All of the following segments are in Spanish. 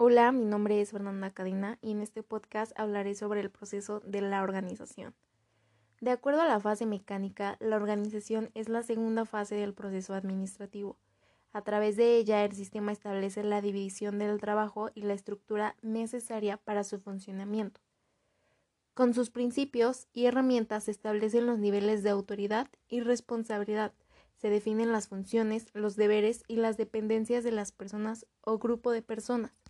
Hola, mi nombre es Fernanda Cadena y en este podcast hablaré sobre el proceso de la organización. De acuerdo a la fase mecánica, la organización es la segunda fase del proceso administrativo. A través de ella, el sistema establece la división del trabajo y la estructura necesaria para su funcionamiento. Con sus principios y herramientas se establecen los niveles de autoridad y responsabilidad, se definen las funciones, los deberes y las dependencias de las personas o grupo de personas.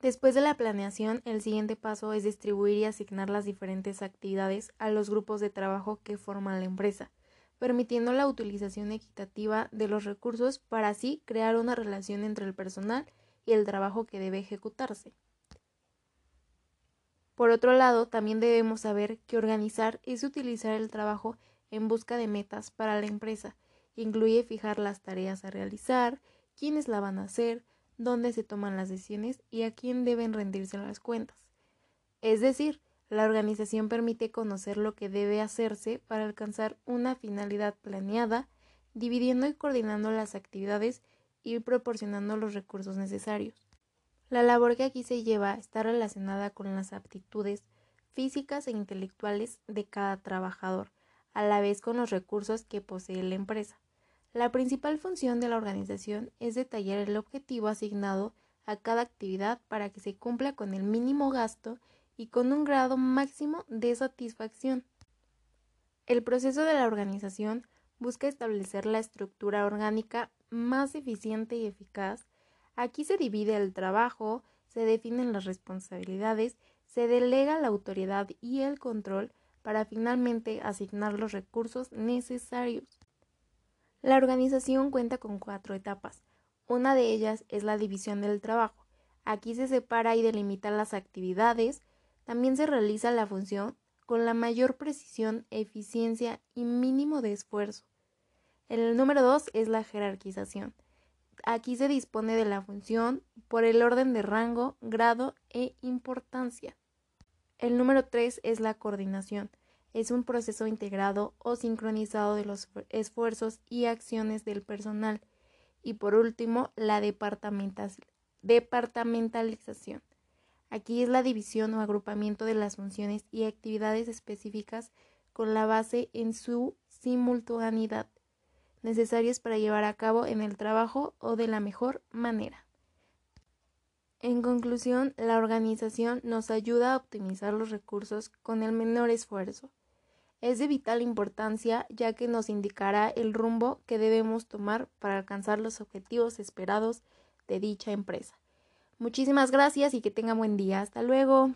Después de la planeación, el siguiente paso es distribuir y asignar las diferentes actividades a los grupos de trabajo que forman la empresa, permitiendo la utilización equitativa de los recursos para así crear una relación entre el personal y el trabajo que debe ejecutarse. Por otro lado, también debemos saber que organizar es utilizar el trabajo en busca de metas para la empresa. Incluye fijar las tareas a realizar, quiénes la van a hacer, dónde se toman las decisiones y a quién deben rendirse las cuentas. Es decir, la organización permite conocer lo que debe hacerse para alcanzar una finalidad planeada, dividiendo y coordinando las actividades y proporcionando los recursos necesarios. La labor que aquí se lleva está relacionada con las aptitudes físicas e intelectuales de cada trabajador, a la vez con los recursos que posee la empresa. La principal función de la organización es detallar el objetivo asignado a cada actividad para que se cumpla con el mínimo gasto y con un grado máximo de satisfacción. El proceso de la organización busca establecer la estructura orgánica más eficiente y eficaz. Aquí se divide el trabajo, se definen las responsabilidades, se delega la autoridad y el control para finalmente asignar los recursos necesarios. La organización cuenta con cuatro etapas. Una de ellas es la división del trabajo. Aquí se separa y delimita las actividades. También se realiza la función con la mayor precisión, eficiencia y mínimo de esfuerzo. El número dos es la jerarquización. Aquí se dispone de la función por el orden de rango, grado e importancia. El número tres es la coordinación es un proceso integrado o sincronizado de los esfuerzos y acciones del personal. Y por último, la departamentalización. Aquí es la división o agrupamiento de las funciones y actividades específicas con la base en su simultaneidad, necesarias para llevar a cabo en el trabajo o de la mejor manera. En conclusión, la organización nos ayuda a optimizar los recursos con el menor esfuerzo es de vital importancia ya que nos indicará el rumbo que debemos tomar para alcanzar los objetivos esperados de dicha empresa. Muchísimas gracias y que tenga buen día. Hasta luego.